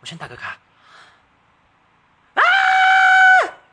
我先打个卡。